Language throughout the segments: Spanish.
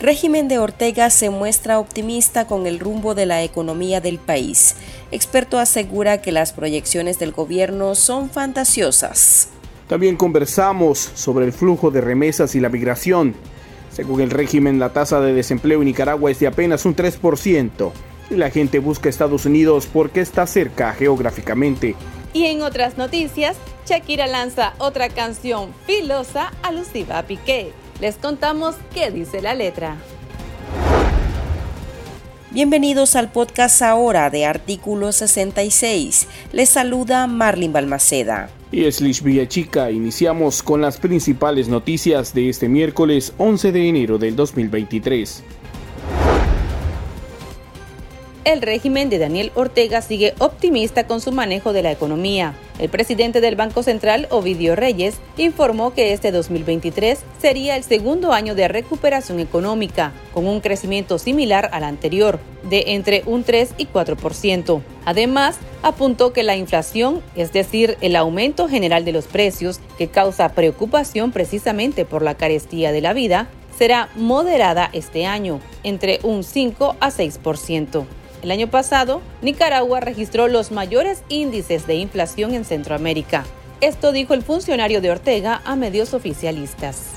Régimen de Ortega se muestra optimista con el rumbo de la economía del país. Experto asegura que las proyecciones del gobierno son fantasiosas. También conversamos sobre el flujo de remesas y la migración. Según el régimen, la tasa de desempleo en Nicaragua es de apenas un 3% y la gente busca Estados Unidos porque está cerca geográficamente. Y en otras noticias, Shakira lanza otra canción filosa alusiva a Piqué. Les contamos qué dice la letra. Bienvenidos al podcast ahora de Artículo 66. Les saluda Marlin Balmaceda. Y es Lish Chica. Iniciamos con las principales noticias de este miércoles 11 de enero del 2023 el régimen de Daniel Ortega sigue optimista con su manejo de la economía. El presidente del Banco Central, Ovidio Reyes, informó que este 2023 sería el segundo año de recuperación económica, con un crecimiento similar al anterior, de entre un 3 y 4%. Además, apuntó que la inflación, es decir, el aumento general de los precios, que causa preocupación precisamente por la carestía de la vida, será moderada este año, entre un 5 a 6%. El año pasado, Nicaragua registró los mayores índices de inflación en Centroamérica. Esto dijo el funcionario de Ortega a medios oficialistas.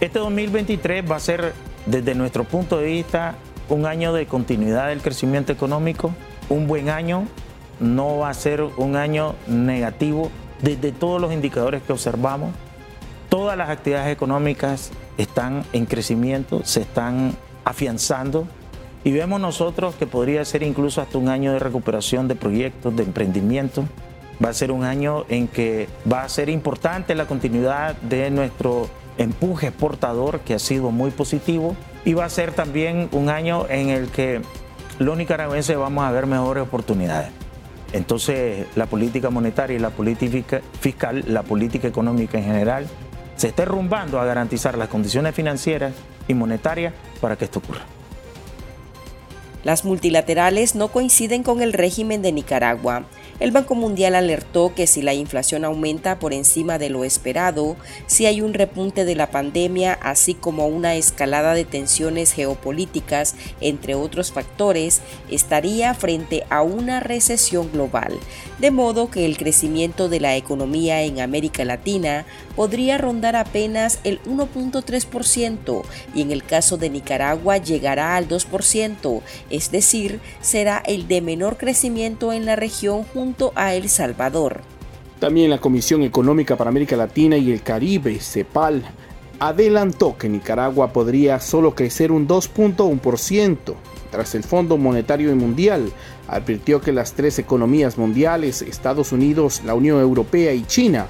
Este 2023 va a ser, desde nuestro punto de vista, un año de continuidad del crecimiento económico, un buen año, no va a ser un año negativo desde todos los indicadores que observamos. Todas las actividades económicas están en crecimiento, se están afianzando y vemos nosotros que podría ser incluso hasta un año de recuperación de proyectos, de emprendimiento. Va a ser un año en que va a ser importante la continuidad de nuestro empuje exportador, que ha sido muy positivo. Y va a ser también un año en el que los nicaragüenses vamos a ver mejores oportunidades. Entonces, la política monetaria y la política fiscal, la política económica en general, se está rumbando a garantizar las condiciones financieras y monetarias para que esto ocurra. Las multilaterales no coinciden con el régimen de Nicaragua. El Banco Mundial alertó que si la inflación aumenta por encima de lo esperado, si hay un repunte de la pandemia, así como una escalada de tensiones geopolíticas, entre otros factores, estaría frente a una recesión global, de modo que el crecimiento de la economía en América Latina podría rondar apenas el 1.3% y en el caso de Nicaragua llegará al 2%, es decir, será el de menor crecimiento en la región a El Salvador. También la Comisión Económica para América Latina y el Caribe, CEPAL, adelantó que Nicaragua podría solo crecer un 2.1%, tras el Fondo Monetario Mundial advirtió que las tres economías mundiales, Estados Unidos, la Unión Europea y China,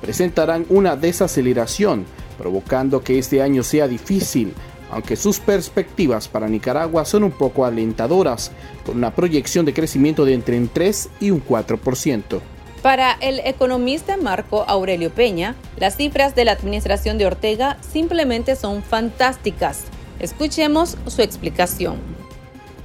presentarán una desaceleración, provocando que este año sea difícil, aunque sus perspectivas para Nicaragua son un poco alentadoras, con una proyección de crecimiento de entre un 3 y un 4%. Para el economista Marco Aurelio Peña, las cifras de la administración de Ortega simplemente son fantásticas. Escuchemos su explicación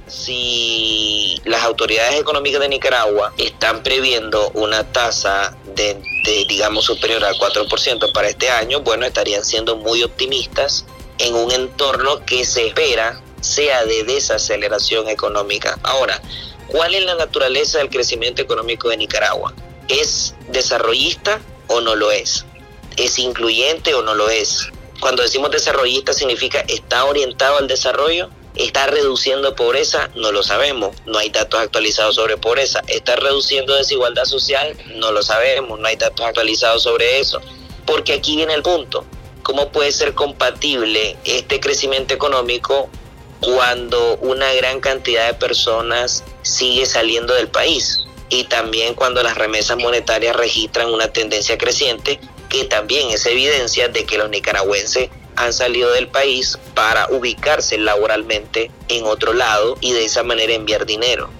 si las autoridades económicas de Nicaragua están previendo una tasa de, digamos, superior al 4% para este año, bueno, estarían siendo muy optimistas en un entorno que se espera sea de desaceleración económica. Ahora, ¿cuál es la naturaleza del crecimiento económico de Nicaragua? ¿Es desarrollista o no lo es? ¿Es incluyente o no lo es? Cuando decimos desarrollista significa está orientado al desarrollo ¿Está reduciendo pobreza? No lo sabemos. No hay datos actualizados sobre pobreza. ¿Está reduciendo desigualdad social? No lo sabemos. No hay datos actualizados sobre eso. Porque aquí viene el punto. ¿Cómo puede ser compatible este crecimiento económico cuando una gran cantidad de personas sigue saliendo del país? Y también cuando las remesas monetarias registran una tendencia creciente, que también es evidencia de que los nicaragüenses han salido del país para ubicarse laboralmente en otro lado y de esa manera enviar dinero.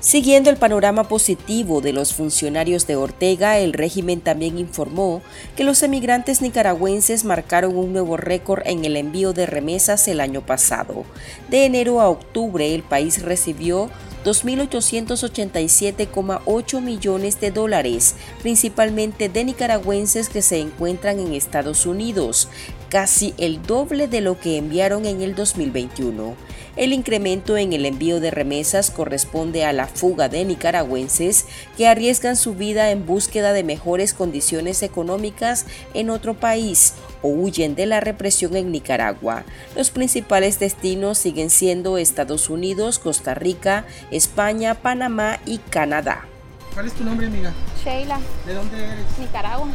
Siguiendo el panorama positivo de los funcionarios de Ortega, el régimen también informó que los emigrantes nicaragüenses marcaron un nuevo récord en el envío de remesas el año pasado. De enero a octubre, el país recibió 2.887,8 millones de dólares, principalmente de nicaragüenses que se encuentran en Estados Unidos, casi el doble de lo que enviaron en el 2021. El incremento en el envío de remesas corresponde a la fuga de nicaragüenses que arriesgan su vida en búsqueda de mejores condiciones económicas en otro país o huyen de la represión en Nicaragua. Los principales destinos siguen siendo Estados Unidos, Costa Rica, España, Panamá y Canadá. ¿Cuál es tu nombre, amiga? Sheila. ¿De dónde eres? Nicaragua.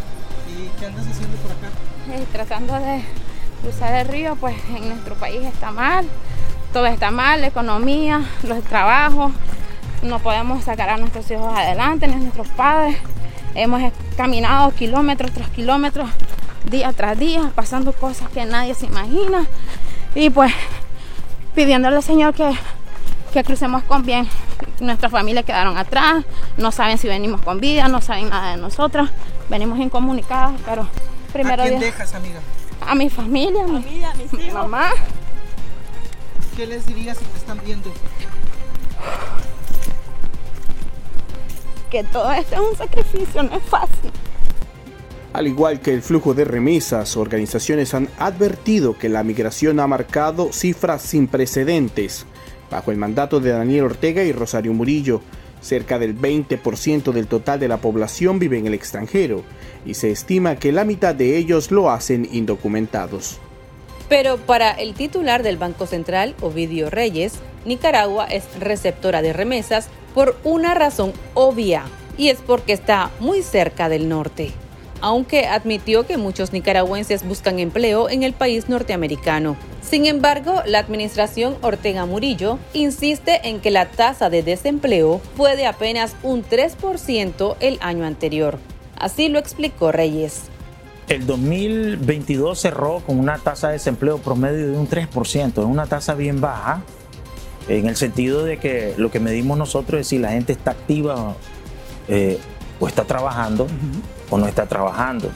¿Y qué andas haciendo por acá? Eh, tratando de cruzar el río, pues en nuestro país está mal todo está mal, la economía, los trabajos, no podemos sacar a nuestros hijos adelante, ni a nuestros padres. Hemos caminado kilómetros tras kilómetros, día tras día, pasando cosas que nadie se imagina. Y pues pidiéndole al Señor que, que crucemos con bien. Nuestras familias quedaron atrás, no saben si venimos con vida, no saben nada de nosotros. Venimos incomunicados, pero primero... ¿A quién dejas, amiga? A mi familia, a mi, familia, mi mamá. ¿Qué les dirías si te están viendo? Que todo esto es un sacrificio, no es fácil. Al igual que el flujo de remesas, organizaciones han advertido que la migración ha marcado cifras sin precedentes. Bajo el mandato de Daniel Ortega y Rosario Murillo, cerca del 20% del total de la población vive en el extranjero y se estima que la mitad de ellos lo hacen indocumentados. Pero para el titular del Banco Central, Ovidio Reyes, Nicaragua es receptora de remesas por una razón obvia, y es porque está muy cerca del norte. Aunque admitió que muchos nicaragüenses buscan empleo en el país norteamericano. Sin embargo, la administración Ortega Murillo insiste en que la tasa de desempleo fue de apenas un 3% el año anterior. Así lo explicó Reyes. El 2022 cerró con una tasa de desempleo promedio de un 3%, es una tasa bien baja, en el sentido de que lo que medimos nosotros es si la gente está activa eh, o está trabajando o no está trabajando.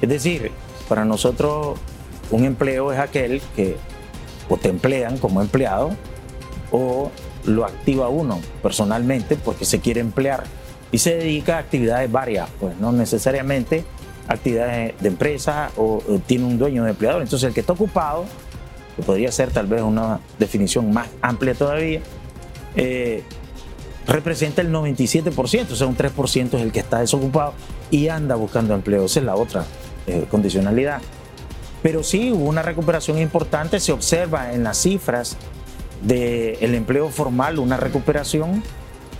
Es decir, para nosotros un empleo es aquel que o te emplean como empleado o lo activa uno personalmente porque se quiere emplear y se dedica a actividades varias, pues no necesariamente actividades de empresa o, tiene un dueño de empleador. Entonces el que está ocupado, que podría ser tal vez una definición más amplia todavía, eh, representa el 97%, o sea, un 3% es el que está desocupado y anda buscando empleo. Esa es la otra eh, condicionalidad. Pero sí hubo una recuperación importante, se observa en las cifras del empleo formal una recuperación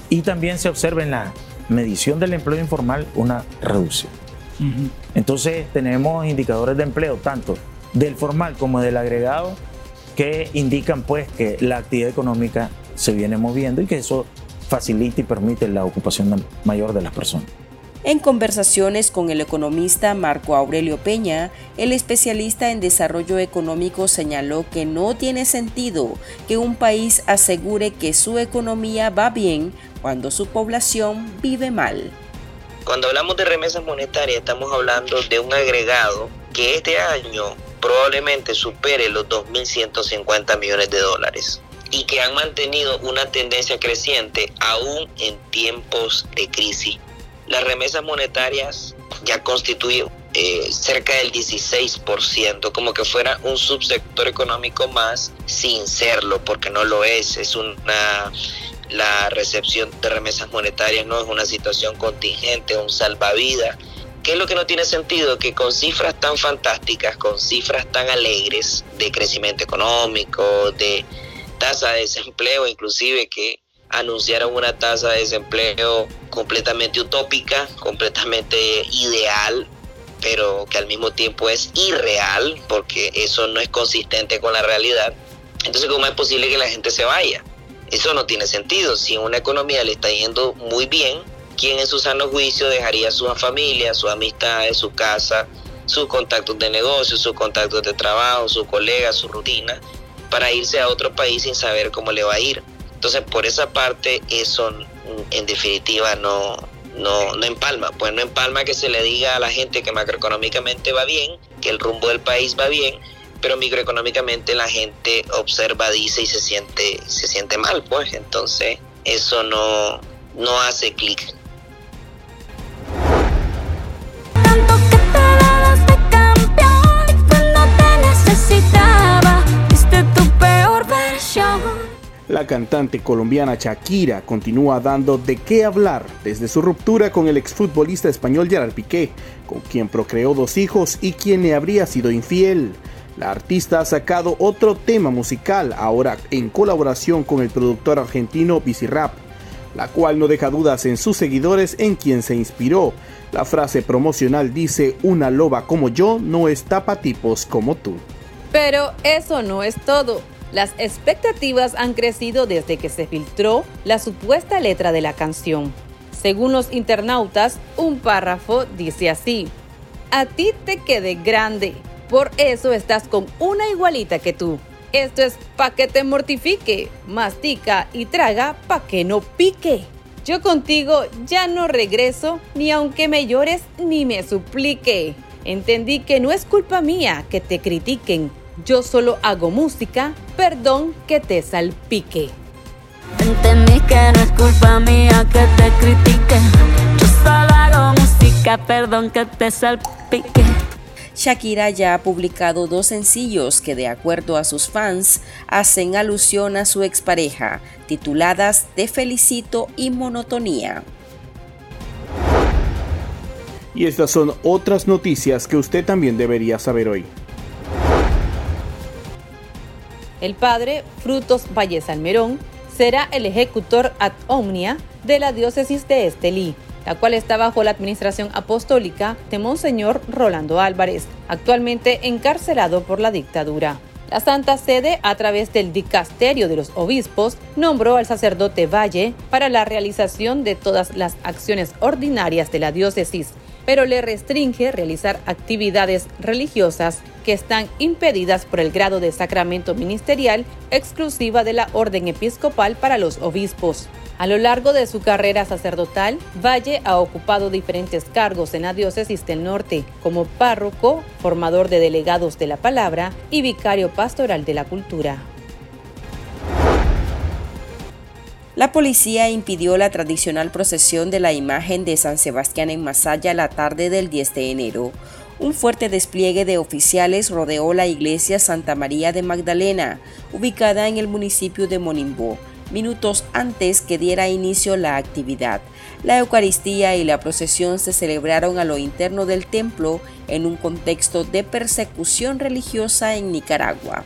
y también se observa en la medición del empleo informal una reducción. Entonces tenemos indicadores de empleo, tanto del formal como del agregado, que indican pues que la actividad económica se viene moviendo y que eso facilita y permite la ocupación mayor de las personas. En conversaciones con el economista Marco Aurelio Peña, el especialista en desarrollo económico señaló que no tiene sentido que un país asegure que su economía va bien cuando su población vive mal. Cuando hablamos de remesas monetarias estamos hablando de un agregado que este año probablemente supere los 2.150 millones de dólares y que han mantenido una tendencia creciente aún en tiempos de crisis. Las remesas monetarias ya constituyen eh, cerca del 16%, como que fuera un subsector económico más sin serlo, porque no lo es, es una la recepción de remesas monetarias no es una situación contingente, un salvavidas. ¿Qué es lo que no tiene sentido? Que con cifras tan fantásticas, con cifras tan alegres de crecimiento económico, de tasa de desempleo, inclusive que anunciaron una tasa de desempleo completamente utópica, completamente ideal, pero que al mismo tiempo es irreal, porque eso no es consistente con la realidad. Entonces, ¿cómo es posible que la gente se vaya? Eso no tiene sentido. Si una economía le está yendo muy bien, ¿quién en su sano juicio dejaría su familia, su amistad, su casa, sus contactos de negocio, sus contactos de trabajo, sus colegas, su rutina, para irse a otro país sin saber cómo le va a ir? Entonces, por esa parte, eso en definitiva no, no, no empalma. Pues no empalma que se le diga a la gente que macroeconómicamente va bien, que el rumbo del país va bien, pero microeconómicamente la gente observa, dice y se siente, se siente mal, pues entonces eso no, no hace clic. La cantante colombiana Shakira continúa dando de qué hablar desde su ruptura con el exfutbolista español Gerard Piqué, con quien procreó dos hijos y quien le habría sido infiel. La artista ha sacado otro tema musical, ahora en colaboración con el productor argentino Bizarrap, la cual no deja dudas en sus seguidores en quien se inspiró. La frase promocional dice, una loba como yo no está pa' tipos como tú. Pero eso no es todo. Las expectativas han crecido desde que se filtró la supuesta letra de la canción. Según los internautas, un párrafo dice así, a ti te quede grande, por eso estás con una igualita que tú. Esto es pa' que te mortifique, mastica y traga pa' que no pique. Yo contigo ya no regreso, ni aunque me llores ni me suplique. Entendí que no es culpa mía que te critiquen, yo solo hago música, perdón que te salpique. Entendí que no es culpa mía que te critique. Yo solo hago música, perdón que te salpique. Shakira ya ha publicado dos sencillos que de acuerdo a sus fans hacen alusión a su expareja, tituladas Te felicito y Monotonía. Y estas son otras noticias que usted también debería saber hoy. El padre Frutos Valle Salmerón será el ejecutor ad omnia de la diócesis de Estelí, la cual está bajo la administración apostólica de Monseñor Rolando Álvarez, actualmente encarcelado por la dictadura. La Santa Sede, a través del Dicasterio de los Obispos, nombró al sacerdote Valle para la realización de todas las acciones ordinarias de la diócesis, pero le restringe realizar actividades religiosas que están impedidas por el grado de sacramento ministerial exclusiva de la orden episcopal para los obispos. A lo largo de su carrera sacerdotal, Valle ha ocupado diferentes cargos en la diócesis del norte, como párroco, formador de delegados de la palabra y vicario pastoral de la cultura. La policía impidió la tradicional procesión de la imagen de San Sebastián en Masaya la tarde del 10 de enero. Un fuerte despliegue de oficiales rodeó la iglesia Santa María de Magdalena, ubicada en el municipio de Monimbo, minutos antes que diera inicio la actividad. La Eucaristía y la procesión se celebraron a lo interno del templo en un contexto de persecución religiosa en Nicaragua.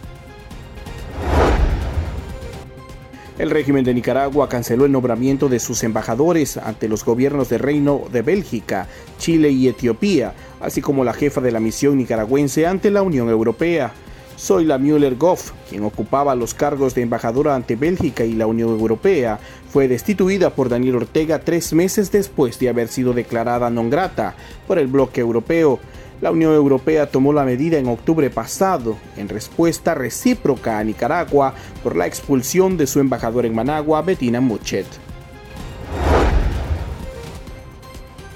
El régimen de Nicaragua canceló el nombramiento de sus embajadores ante los gobiernos del Reino de Bélgica, Chile y Etiopía, así como la jefa de la misión nicaragüense ante la Unión Europea. Zoila Müller-Goff, quien ocupaba los cargos de embajadora ante Bélgica y la Unión Europea, fue destituida por Daniel Ortega tres meses después de haber sido declarada non grata por el bloque europeo. La Unión Europea tomó la medida en octubre pasado en respuesta recíproca a Nicaragua por la expulsión de su embajador en Managua, Bettina Muchet.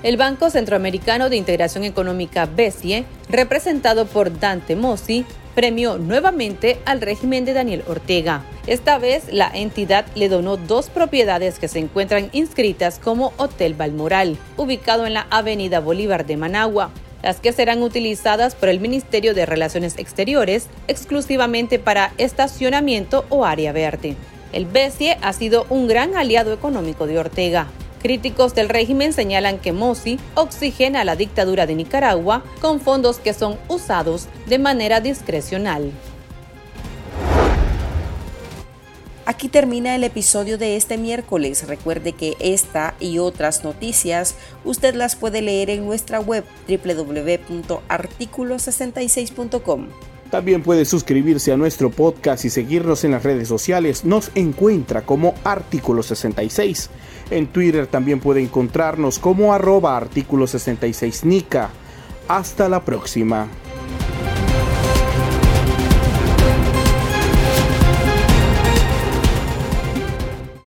El Banco Centroamericano de Integración Económica BESIE, representado por Dante Mossi, premió nuevamente al régimen de Daniel Ortega. Esta vez la entidad le donó dos propiedades que se encuentran inscritas como Hotel Balmoral, ubicado en la Avenida Bolívar de Managua, las que serán utilizadas por el Ministerio de Relaciones Exteriores exclusivamente para estacionamiento o área verde. El BESIE ha sido un gran aliado económico de Ortega. Críticos del régimen señalan que Mossi oxigena la dictadura de Nicaragua con fondos que son usados de manera discrecional. Aquí termina el episodio de este miércoles. Recuerde que esta y otras noticias usted las puede leer en nuestra web www.articulo66.com. También puede suscribirse a nuestro podcast y seguirnos en las redes sociales. Nos encuentra como Artículo 66. En Twitter también puede encontrarnos como arroba artículo 66 Nica. Hasta la próxima.